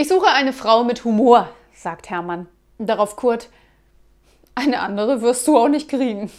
Ich suche eine Frau mit Humor, sagt Hermann. Darauf Kurt, eine andere wirst du auch nicht kriegen.